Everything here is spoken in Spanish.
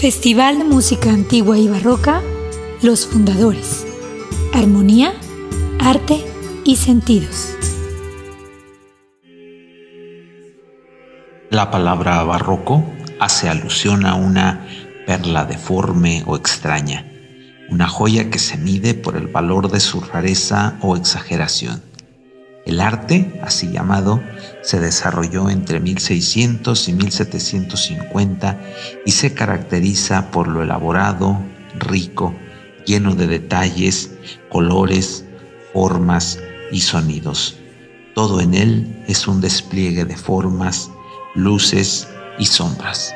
Festival de Música Antigua y Barroca, Los Fundadores. Armonía, Arte y Sentidos. La palabra barroco hace alusión a una perla deforme o extraña, una joya que se mide por el valor de su rareza o exageración. El arte, así llamado, se desarrolló entre 1600 y 1750 y se caracteriza por lo elaborado, rico, lleno de detalles, colores, formas y sonidos. Todo en él es un despliegue de formas, luces y sombras.